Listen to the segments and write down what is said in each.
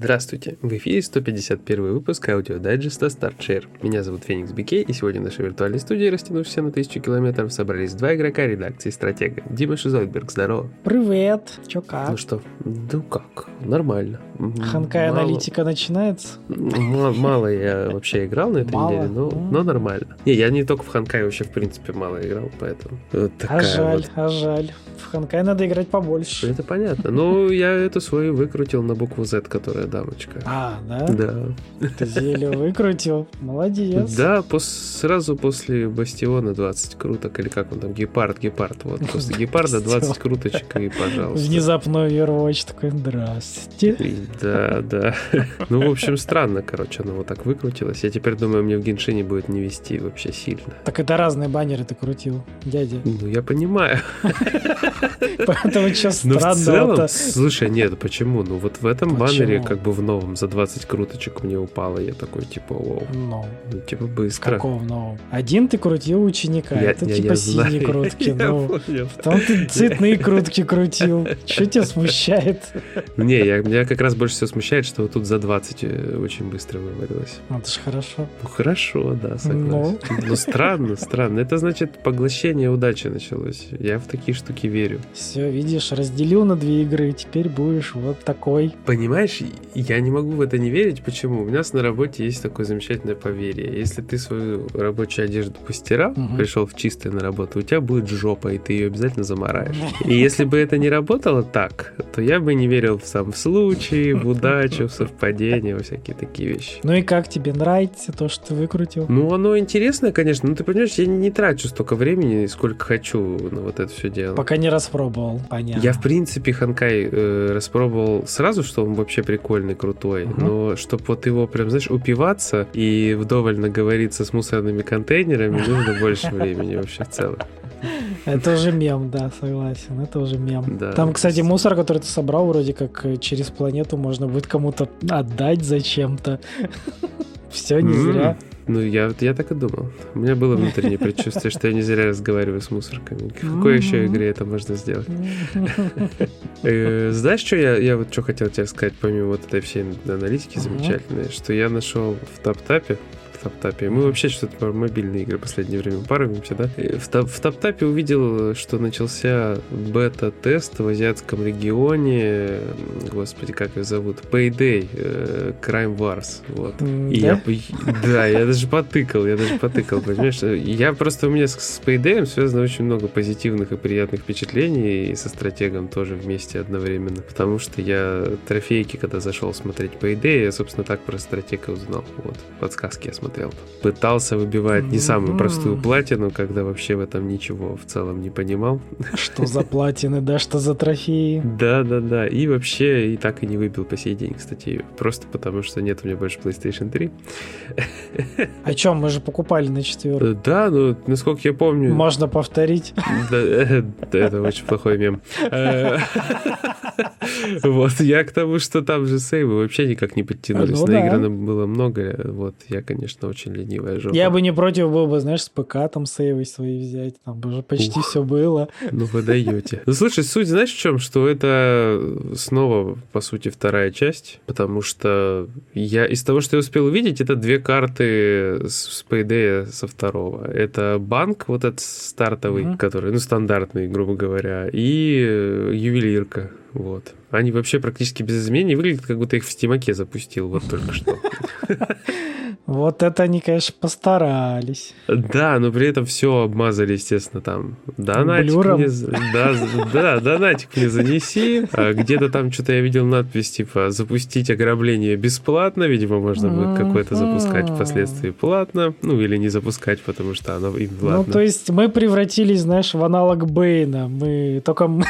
Здравствуйте! В эфире 151 выпуск аудиодайджеста Start Share. Меня зовут Феникс Бикей, и сегодня в нашей виртуальной студии, растянувшейся на тысячу километров, собрались два игрока редакции «Стратега». Дима Шизойберг, здорово! Привет! Чё как? Ну что, ну как, нормально. Honkai мало... аналитика начинается? Мало, мало я вообще играл на этой мало? неделе, но, но нормально. Не, я не только в Honkai вообще, в принципе, мало играл, поэтому... Вот а жаль, вот. а жаль. В Honkai надо играть побольше. Это понятно. Ну, я эту свою выкрутил на букву Z, которая дамочка. А, да? Да. Ты зелье выкрутил. Молодец. Да, пос сразу после Бастиона 20 круток, или как он там, Гепард, Гепард. Вот, после Гепарда 20 круточек и пожалуйста. Внезапно Overwatch такой, здравствуйте. Да, да. Ну, в общем, странно, короче, оно вот так выкрутилось. Я теперь думаю, мне в Геншине будет не вести вообще сильно. Так это разные баннеры ты крутил, дядя. Ну, я понимаю. Поэтому что странно. слушай, нет, почему? Ну, вот в этом баннере, как бы в новом, за 20 круточек мне упало. Я такой, типа, вау. Ну, ну типа, быстро. Какого нового? Один ты крутил ученика, это типа синие крутки. Ну, потом ты цветные крутки крутил. Что тебя смущает? Не, я, меня как раз больше всего смущает, что вот тут за 20 э, очень быстро вывалилось. Ну, это же хорошо. Ну, хорошо, да, согласен. Ну, ну странно, странно. Это значит, поглощение удачи началось. Я в такие штуки верю. Все, видишь, разделил на две игры, теперь будешь вот такой. Понимаешь, я не могу в это не верить. Почему? У нас на работе есть такое замечательное поверье. Если ты свою рабочую одежду постирал, угу. пришел в чистое на работу, у тебя будет жопа, и ты ее обязательно замараешь. И если бы это не работало так, то я бы не верил в сам случай, в удачу, в совпадение, во всякие такие вещи. Ну и как тебе нравится то, что ты выкрутил? Ну, оно интересное, конечно. Ну, ты понимаешь, я не трачу столько времени, сколько хочу на вот это все дело. Пока не распробовал, понятно. Я, в принципе, Ханкай э, распробовал сразу, что он вообще прикольный, крутой. Угу. Но чтобы вот его прям, знаешь, упиваться и вдоволь наговориться с мусорными контейнерами, нужно больше времени вообще в целом. Это уже мем, да, согласен. Это уже мем. Да. Там, кстати, мусор, который ты собрал, вроде как э, через планету можно будет кому-то отдать зачем-то. Все не зря. Ну, я, я так и думал. У меня было внутреннее предчувствие, что я не зря разговариваю с мусорками. В какой еще игре это можно сделать? Э, знаешь, что я, я вот что хотел тебе сказать, помимо вот этой всей аналитики замечательной, что я нашел в Таптапе в Таптапе. Мы вообще что-то про мобильные игры в последнее время паримся, да? В, в Таптапе увидел, что начался бета-тест в азиатском регионе, господи, как ее зовут, Payday, э, Crime Wars, вот. Mm, и да? Я, да, я даже потыкал, я даже потыкал, понимаешь? Я просто, у меня с, с Payday связано очень много позитивных и приятных впечатлений, и со стратегом тоже вместе одновременно, потому что я трофейки, когда зашел смотреть Payday, я, собственно, так про стратега узнал, вот, подсказки я смотрел смотрел. Пытался выбивать не самую простую платину, когда вообще в этом ничего в целом не понимал. Что за платины, да, что за трофеи. Да, да, да. И вообще и так и не выбил по сей день, кстати, ее. Просто потому что нет у меня больше PlayStation 3. О чем? Мы же покупали на четвертую. Да, ну, насколько я помню... Можно повторить. Да, это очень плохой мем. Вот, я к тому, что там же сейвы вообще никак не подтянулись. Ну Наиграно было много. Вот, я, конечно, конечно, очень ленивая жопа. Я бы не против был бы, знаешь, с ПК там сейвы свои взять. Там уже почти Ух, все было. Ну вы даете. Ну слушай, суть знаешь в чем? Что это снова, по сути, вторая часть. Потому что я из того, что я успел увидеть, это две карты с Payday со второго. Это банк вот этот стартовый, mm-hmm. который, ну, стандартный, грубо говоря, и э, ювелирка. Вот. Они вообще практически без изменений выглядят, как будто их в стимаке запустил вот только что. Вот это они, конечно, постарались. Да, но при этом все обмазали, естественно, там. Донатик Блюром. мне, да, да, донатик мне занеси. А где-то там что-то я видел надпись, типа, запустить ограбление бесплатно. Видимо, можно будет какое-то запускать впоследствии платно. Ну, или не запускать, потому что оно им платно. Ну, то есть мы превратились, знаешь, в аналог Бейна. Мы только...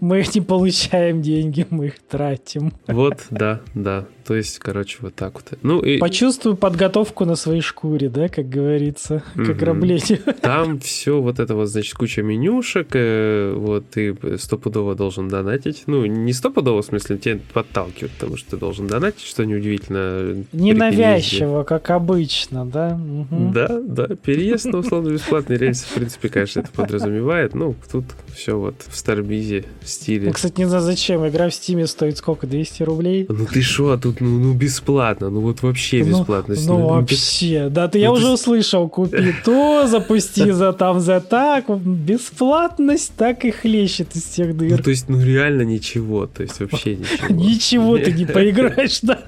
Мы не получаем деньги, мы их тратим. Вот, да, да. То есть, короче, вот так вот. Ну, и... Почувствуй подготовку на своей шкуре, да, как говорится, к ограблению. Там все вот это вот, значит, куча менюшек, э, вот ты стопудово должен донатить. Ну, не стопудово, в смысле, тебе подталкивают, потому что ты должен донатить, что неудивительно. Ненавязчиво, как обычно, да? Угу. Да, да. Переезд на условно-бесплатный рейс, в принципе, конечно, это подразумевает. Ну, тут все вот в Старбизе стиле. Ну, кстати, не знаю, зачем. Игра в Стиме стоит сколько? 200 рублей? Ну ты что, а тут ну, ну бесплатно, ну вот вообще ну, бесплатно. Ну, ну вообще, да, ты ну, я ты... уже услышал, купи то, запусти за там, за так. Бесплатность так и хлещет из всех дыр. Ну, то есть, ну реально ничего, то есть вообще ничего. Ничего ты не поиграешь, да,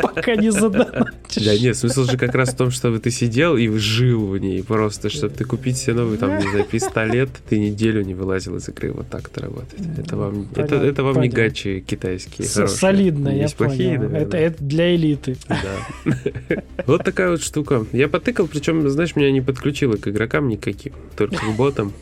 пока не задонатишь. Да нет, смысл же как раз в том, чтобы ты сидел и жил в ней просто, чтобы ты купить себе новый, там, не знаю, пистолет, ты неделю не вылазил из игры, вот так это работает. Это вам, это, это вам не гачи китайские. Солидно, я понял. Это, это для элиты. Да. Вот такая вот штука. Я потыкал, причем, знаешь, меня не подключило к игрокам никаким, только к ботам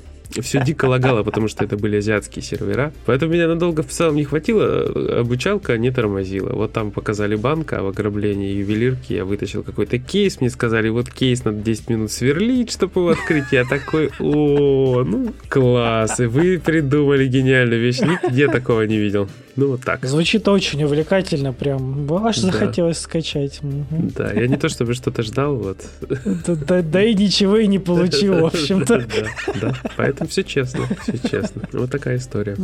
все дико лагало, потому что это были азиатские сервера. Поэтому меня надолго в целом не хватило, обучалка не тормозила. Вот там показали банк, а в ограблении ювелирки я вытащил какой-то кейс, мне сказали, вот кейс надо 10 минут сверлить, чтобы его открыть. Я такой, о, ну класс, и вы придумали гениальную вещь, нигде такого не видел. Ну, вот так. Звучит очень увлекательно, прям. Аж да. захотелось скачать. Угу. Да, я не то чтобы что-то ждал, вот. Да, да, да и ничего и не получил, в общем-то. Да, да, поэтому все честно, все честно. Вот такая история.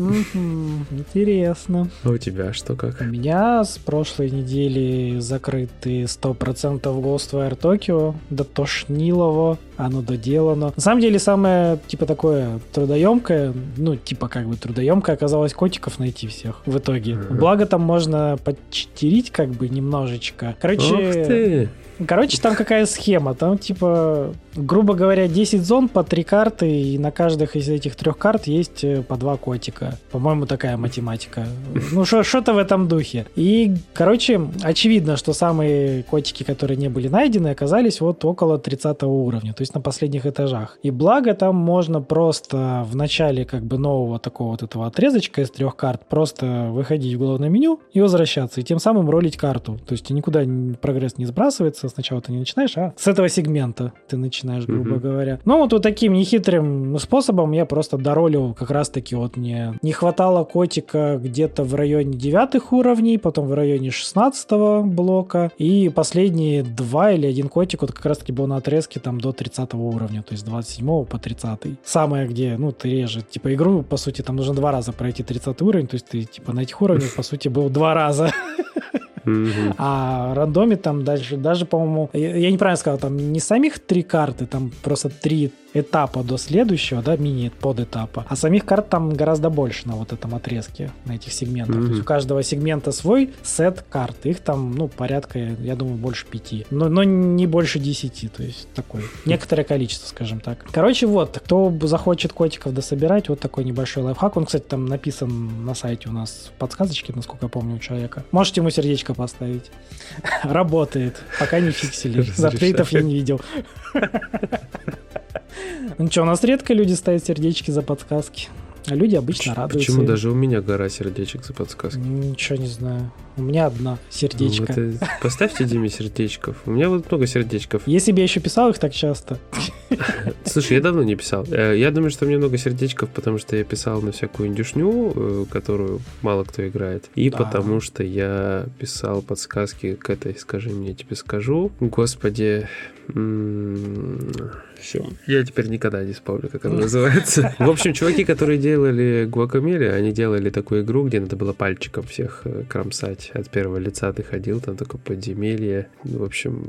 Интересно. А у тебя что как? У меня с прошлой недели закрыты 100% Ghostwire Tokyo, до тошнилово, оно доделано. На самом деле самое, типа, такое трудоемкое, ну, типа, как бы трудоемкое оказалось котиков найти всех в итоге. Благо там можно подчитерить как бы немножечко. Короче, Короче, там какая схема? Там, типа, грубо говоря, 10 зон по 3 карты, и на каждых из этих трех карт есть э, по 2 котика. По-моему, такая математика. Ну, что-то в этом духе. И, короче, очевидно, что самые котики, которые не были найдены, оказались вот около 30 уровня, то есть на последних этажах. И благо там можно просто в начале как бы нового такого вот этого отрезочка из трех карт просто выходить в главное меню и возвращаться, и тем самым ролить карту. То есть никуда прогресс не сбрасывается, сначала ты не начинаешь, а с этого сегмента ты начинаешь, грубо mm-hmm. говоря. Ну, вот, вот таким нехитрым способом я просто доролил как раз-таки вот мне не хватало котика где-то в районе девятых уровней, потом в районе 16 блока, и последние два или один котик вот как раз-таки был на отрезке там до 30 уровня, то есть 27 по 30. Самое, где, ну, ты реже, типа, игру, по сути, там нужно два раза пройти 30 уровень, то есть ты, типа, на этих уровнях, по сути, был два раза. Mm-hmm. А рандоме там дальше, даже, по-моему, я, я неправильно сказал, там не самих три карты, там просто три этапа до следующего, да, мини-подэтапа. А самих карт там гораздо больше на вот этом отрезке, на этих сегментах. Mm-hmm. То есть у каждого сегмента свой сет карт. Их там, ну, порядка, я думаю, больше пяти. Но, но не больше десяти. То есть такое некоторое количество, скажем так. Короче, вот, кто захочет котиков дособирать, вот такой небольшой лайфхак. Он, кстати, там написан на сайте у нас в подсказочке, насколько я помню, у человека. Можете ему сердечко поставить. Работает. Пока не фиксили. Запретов я не видел. Ну что, у нас редко люди ставят сердечки за подсказки. А люди обычно почему, радуются. Почему даже у меня гора сердечек за подсказки? Ничего не знаю. У меня одна сердечко. Ну, поставьте Диме сердечков. У меня вот много сердечков. Если бы я еще писал их так часто. Слушай, я давно не писал. Э, я думаю, что у меня много сердечков, потому что я писал на всякую индюшню, э, которую мало кто играет. И да. потому что я писал подсказки к этой «Скажи мне, я тебе скажу». Господи, все. Я теперь никогда не вспомню, как она называется. В общем, чуваки, которые делали Гуакамеле, они делали такую игру, где надо было пальчиком всех э, кромсать. От первого лица ты ходил, там такое подземелье. В общем,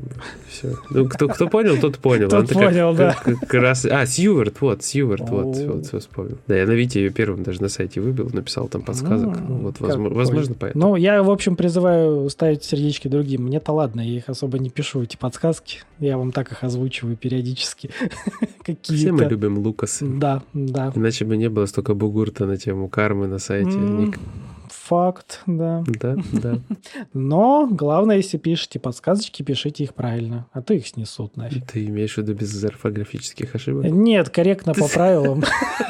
все. Ну, кто, кто понял, тот понял. Тот понял, да. Как раз... А, Сьюверт, вот, Сьюверт, вот, вот, все вспомнил. Да, я на Вите ее первым даже на сайте выбил, написал там подсказок. Вот, возможно, поэтому. Ну, я, в общем, призываю ставить сердечки другим. Мне-то ладно, я их особо не пишу, эти подсказки. Я вам так их озвучиваю периодически. Какие-то. Все мы любим Лукасы. Да, да. Иначе бы не было столько бугурта на тему кармы на сайте. Факт, да. Да, да. Но главное, если пишете подсказочки, пишите их правильно, а то их снесут нафиг. Ты имеешь в виду без орфографических ошибок? Нет, корректно по правилам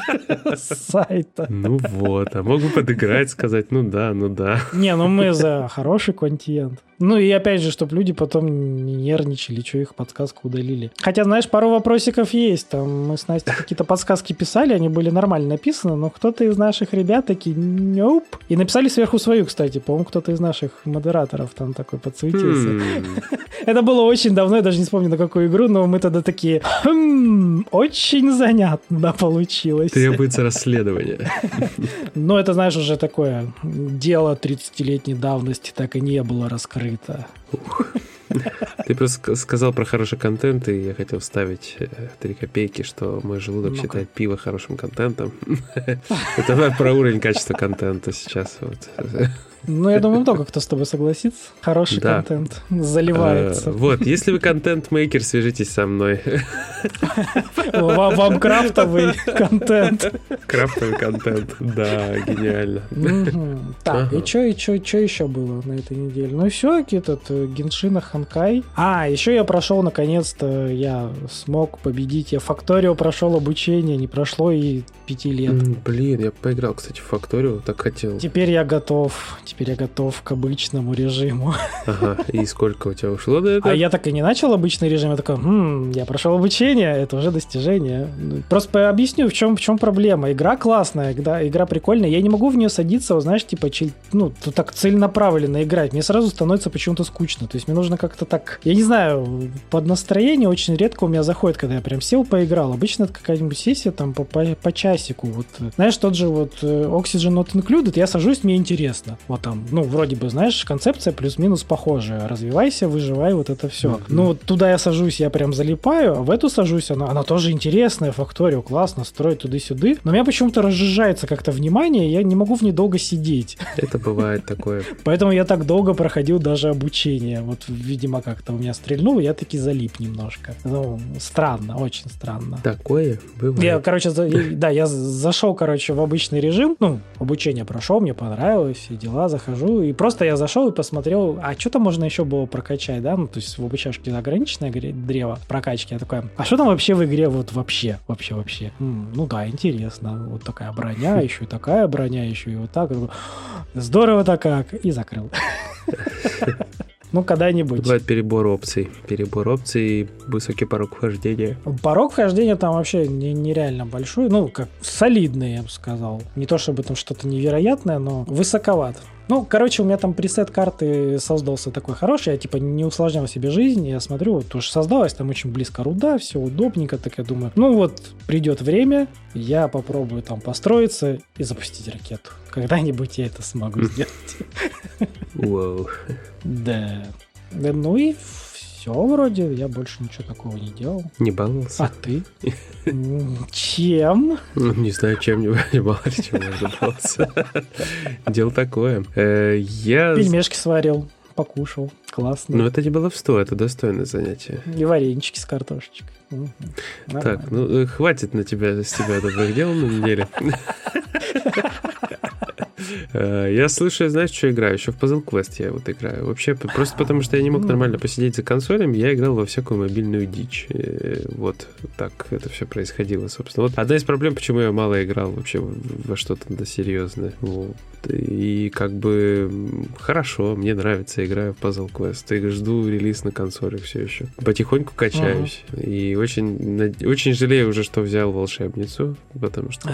сайта. Ну вот, а могу подыграть, сказать, ну да, ну да. Не, ну мы за хороший контент. Ну и опять же, чтобы люди потом не нервничали, что их подсказку удалили. Хотя, знаешь, пару вопросиков есть. Там мы с Настей какие-то подсказки писали, они были нормально написаны, но кто-то из наших ребят такие «Нёп». И написали сверху свою, кстати. По-моему, кто-то из наших модераторов там такой подсветился. Хм. Это было очень давно, я даже не вспомню, на какую игру, но мы тогда такие «Хм, очень занятно получилось». Требуется расследование. Но это, знаешь, уже такое дело 30-летней давности так и не было раскрыто. Ты просто ска- сказал про хороший контент, и я хотел вставить э, три копейки, что мой желудок Ну-ка. считает пиво хорошим контентом. Это про уровень качества контента сейчас. вот. Ну, я думаю, много кто с тобой согласится. Хороший Да. контент заливается. Э, Вот, если вы контент-мейкер, свяжитесь со мной. Вам, вам крафтовый контент. Крафтовый контент. Да, гениально. Мгм. Так, Ага. и что и чё, чё еще было на этой неделе? Ну все, этот э, Геншина Ханкай. А, еще я прошел, наконец-то, я смог победить. Я Факторио прошел обучение, не прошло и пяти лет. Блин, я поиграл, кстати, в Факторию, так хотел. Теперь я готов. Теперь я готов к обычному режиму. Ага, и сколько у тебя ушло до этого? А я так и не начал обычный режим. Я такой, «М, я прошел обучение, это уже достижение. Ну, Просто объясню, в чем, в чем проблема. Игра классная, игра, игра прикольная. Я не могу в нее садиться, вот знаешь, типа, ну, так целенаправленно играть. Мне сразу становится почему-то скучно. То есть мне нужно как-то так, я не знаю, под настроение очень редко у меня заходит, когда я прям сел, поиграл. Обычно это какая-нибудь сессия там по, по, по часику. Вот, знаешь, тот же вот э, Oxygen Not Included, я сажусь, мне интересно. Вот там, ну, вроде бы, знаешь, концепция плюс-минус похожая. Развивайся, выживай, вот это все. Мгм. Ну, туда я сажусь, я прям залипаю, а в эту сажусь, она, она тоже интересная, факторио, классно, строит туды-сюды. Но у меня почему-то разжижается как-то внимание, я не могу в ней долго сидеть. Это бывает такое. Поэтому я так долго проходил даже обучение. Вот, видимо, как-то у меня стрельнуло, я таки залип немножко. Ну, странно, очень странно. Такое бывает. Я, короче, за- да, я зашел, короче, в обычный режим, ну, обучение прошел, мне понравилось, все дела, захожу, и просто я зашел и посмотрел, а что там можно еще было прокачать, да, ну, то есть в обучашке ограниченное древо прокачки, я такой, а что там вообще в игре вот вообще, вообще, вообще? М, ну да, интересно, вот такая броня, еще и такая броня, еще и вот так, здорово-то как, и закрыл. Ну, когда-нибудь. Бывает перебор опций. Перебор опций и высокий порог вхождения. Порог вхождения там вообще не- нереально большой, ну, как солидный, я бы сказал. Не то чтобы там что-то невероятное, но высоковат. Ну, короче, у меня там пресет карты создался такой хороший, я типа не усложнял себе жизнь, я смотрю, вот тоже создалась, там очень близко руда, все удобненько, так я думаю, ну вот, придет время, я попробую там построиться и запустить ракету. Когда-нибудь я это смогу сделать. Вау. Да. Да, Ну и все вроде, я больше ничего такого не делал. Не баловался? А ты? Чем? Ну, Не знаю, чем не баловался, чем можно баловаться. Дело такое. Э, Я... Пельмешки сварил, покушал. Классно. Ну, это не баловство, это достойное занятие. И варенички с картошечкой. Так, ну э, хватит на тебя с тебя добрых дел на неделе. Э, Я слышу, знаешь, что играю? Еще в Puzzle Quest я вот играю. Вообще, просто потому что я не мог нормально посидеть за консолями, я играл во всякую мобильную дичь. Э, Вот так это все происходило, собственно. Вот одна из проблем, почему я мало играл вообще во что-то да, серьезное. Вот. И как бы хорошо, мне нравится, играю в Puzzle Quest. И жду релиз на консолях все еще. Потихоньку качаюсь. И очень, очень жалею уже, что взял волшебницу, потому что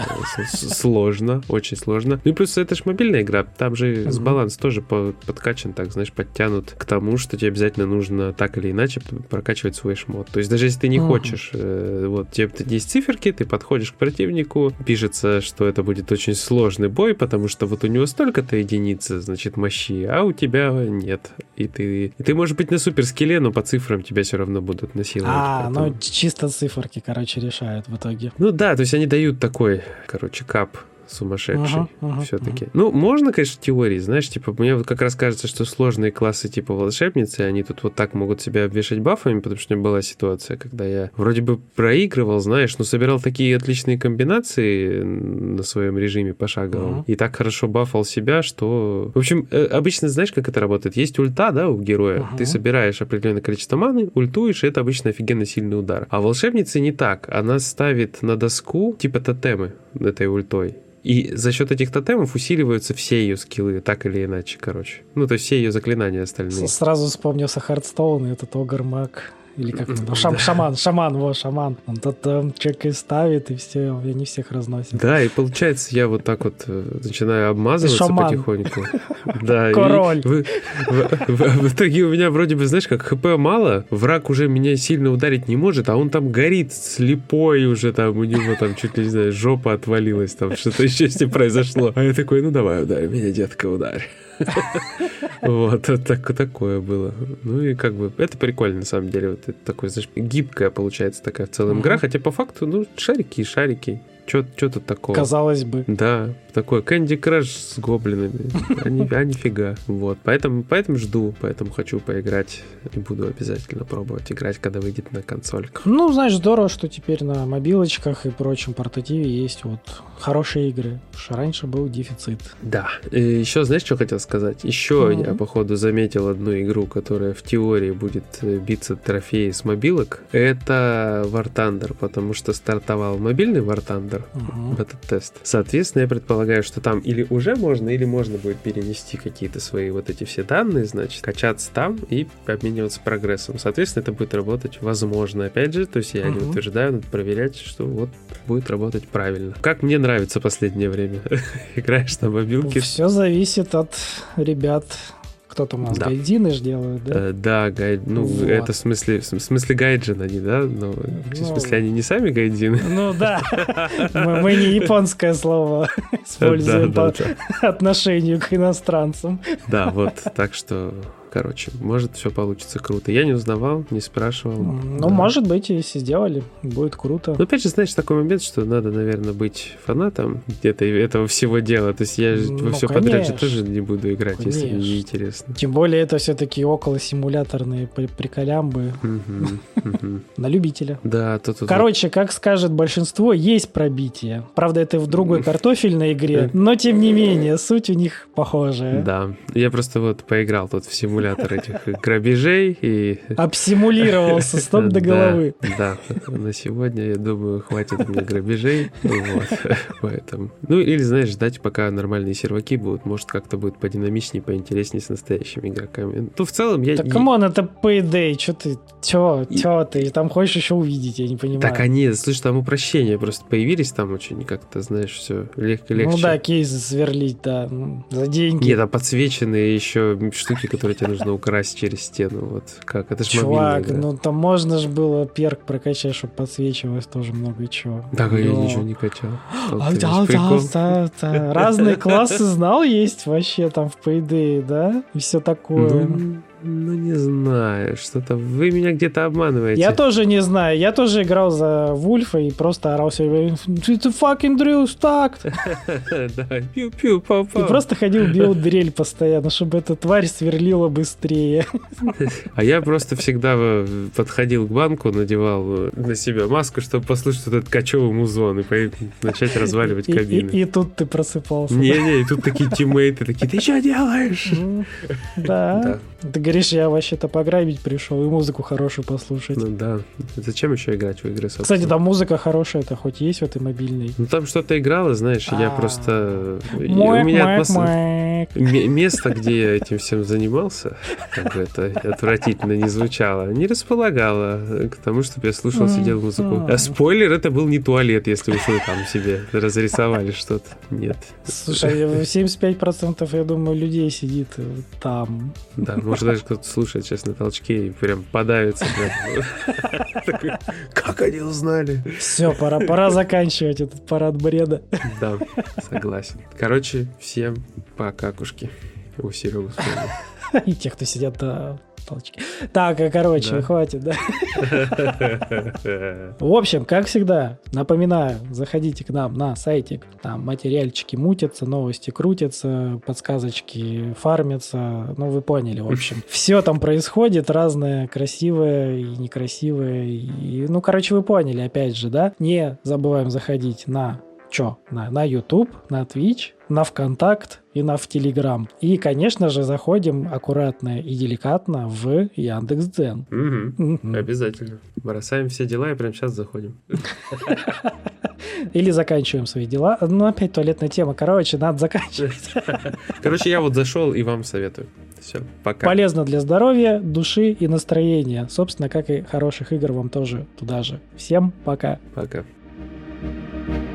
с- сложно, очень сложно. Ну и плюс это же мобильная игра, там же с баланс тоже по- подкачан, так, знаешь, подтянут к тому, что тебе обязательно нужно так или иначе прокачивать свой шмот. То есть даже если ты не хочешь, э, вот тебе есть циферки, ты подходишь к противнику, пишется, что это будет очень сложный бой, потому что вот у него столько-то единиц, значит, мощи, а у тебя нет. И ты, и ты можешь быть на супер скилле, но по цифрам тебя все равно будут насиловать. А, ну поэтому- чисто циферки, короче, решают в итоге. ну да, то есть они дают такой, короче, кап сумасшедший Ага, ага, все-таки. Ну, можно, конечно, теории, знаешь, типа, мне вот как раз кажется, что сложные классы типа волшебницы, они тут вот так могут себя обвешать бафами, потому что у меня была ситуация, когда я вроде бы проигрывал, знаешь, но собирал такие отличные комбинации на своем режиме пошаговом, Мгм. и так хорошо бафал себя, что... В общем, э, обычно знаешь, как это работает? Есть ульта, да, у героя. Ага. Ты собираешь определенное количество маны, ультуешь, и это обычно офигенно сильный удар. А волшебницы не так. Она ставит на доску типа тотемы этой ультой. И за счет этих тотемов усиливаются все ее скиллы, так или иначе, короче. Ну, то есть все ее заклинания остальные. Сразу вспомнился Hearthstone и этот Огр Маг. Или как там, шам, шаман, шаман, во, шаман. Он тут там чеки ставит, и все, и они всех разносят. Да, и получается, я вот так вот э, начинаю обмазываться потихоньку. Да, и Король. В итоге у меня вроде бы, знаешь, как HP мало, враг уже меня сильно ударить не может, а он там горит слепой уже, там у него там чуть ли, не знаю, жопа отвалилась, там что-то еще с ним произошло. А я такой, ну давай, ударь меня, детка, ударь. Вот, так, такое было. Ну и как бы, это прикольно, на самом деле. Вот это такое, знаешь, гибкая получается такая в целом игра, хотя по факту, ну, шарики и шарики. Что тут такого? Казалось бы. Да, такой Candy Crush с гоблинами. А, ни- а нифига. Вот, поэтому, поэтому жду, поэтому хочу поиграть и буду обязательно пробовать играть, когда выйдет на консольках. Ну, знаешь, здорово, что теперь на мобилочках и прочем портативе есть вот хорошие игры. Что раньше был дефицит. Да. еще знаешь, что хотел сказать? Еще Мгм. я, походу, заметил одну игру, которая в теории будет э, биться трофеи с мобилок. Это War Thunder, потому что стартовал мобильный War Thunder, Мгм. бета-тест. Соответственно, я предполагаю, что там или уже можно, или можно будет перенести какие-то свои вот эти все данные, значит, качаться там и обмениваться прогрессом. Соответственно, это будет работать возможно, опять же, то есть я не Мгм. утверждаю, надо проверять, что вот будет работать правильно. Как мне нравится последнее время. Играешь на мобилке, Все зависит от ребят. Кто там у нас Да. гайдины ж делают, да? Э, Да, гай... ну Вот. это в смысле, в смысле гайджин они, да? Но в Ну. смысле они не сами гайдины? Ну да, мы, мы не японское слово Да, используем да, по да. отношению к иностранцам. Да, вот, так что, короче, может все получится круто. Я не узнавал, не спрашивал. Ну, Да. может быть, если сделали, будет круто. Но опять же, знаешь, такой момент, что надо, наверное, быть фанатом где-то этого всего дела. То есть я же во Ну, все подряд же конечно. тоже не буду играть, если мне Конечно. не интересно. Тем более это все-таки около симуляторные при- приколямбы на любителя. Да, тут тут- Короче, как скажет большинство, есть пробитие. Правда, это в другой картофельной игре, но тем не менее, суть у них похожая. Да, я просто вот поиграл тут в симулятор этих грабежей и Обсимулировался с ног до головы. Да, на сегодня, я думаю, хватит мне грабежей. Вот, поэтому. Ну, или, знаешь, ждать, пока нормальные серваки будут. Может, как-то будет подинамичнее, поинтереснее с настоящими игроками. Ну, в целом, я... Так, come on, это Payday, что ты, чё, И- чё ты, там хочешь еще увидеть, я не понимаю. Так они, слышь, там упрощения просто появились, там очень как-то, знаешь, все легко легче. Ну да, кейсы сверлить, да, за деньги. Нет, там подсвеченные еще штуки, которые тебе нужно украсть через стену. Вот как, это ж мобильная Чувак, ну там можно же было перк прокачать, чтобы подсвечивалось тоже много чего. Так, а я ничего не качал. Да, да, да, да. Разные классы знал есть вообще там в Payday, да? И все такое. Ну, ну, не знаю, что-то вы меня где-то обманываете. Я тоже не знаю, я тоже играл за Вульфа и просто орал время «Ты fucking Drew, так!» Да, пиу-пиу, пау-пау. И просто ходил, бил дрель постоянно, чтобы эта тварь сверлила быстрее. А я просто всегда подходил к банку, надевал э, на себя маску, чтобы послушать этот кочевый музон и начать разваливать И, и- кабины. и тут ты просыпался. Не-не, и тут такие тиммейты такие, ты что делаешь? Да. Ты говоришь, я вообще-то пограбить пришел и музыку хорошую послушать. Ну да. Зачем еще играть в игры, собственно? Кстати, там музыка хорошая, это хоть есть в этой мобильной. Ну там что-то играло, знаешь, я А. просто... и У Мэк, меня мэк, атмос- мэк. М- место, где я этим всем занимался, как бы это отвратительно не звучало, не располагало к тому, чтобы я слушал, сидел музыку. А спойлер, это был не туалет, если уж вы там себе разрисовали что-то. Нет. Слушай, 75% я думаю людей сидит там. Да, может даже кто-то слушает сейчас на толчке и прям подавится. Как они узнали? Все, пора, пора заканчивать этот парад бреда. Да, согласен. Короче, всем пока, кушки. У Серегу вспомнил. И те, кто сидят на толчке. Так, а, короче, Да. хватит, да. В общем, как всегда, напоминаю, заходите к нам на сайтик, там материальчики мутятся, новости крутятся, подсказочки фармятся, ну вы поняли, в общем. Все там происходит, разное, красивое и некрасивое, и, ну, короче, вы поняли, опять же, да? Не забываем заходить на чё? На, на YouTube, на Twitch, на ВКонтакт и на в Телеграм. И, конечно же, заходим аккуратно и деликатно в Яндекс.Дзен. Угу. Обязательно. Бросаем все дела и прямо сейчас заходим. Или заканчиваем свои дела. Ну, опять туалетная тема. Короче, надо заканчивать. Короче, я вот зашел и вам советую. Все, пока. Полезно для здоровья, души и настроения. Собственно, как и хороших игр вам тоже туда же. Всем пока. Пока. thank you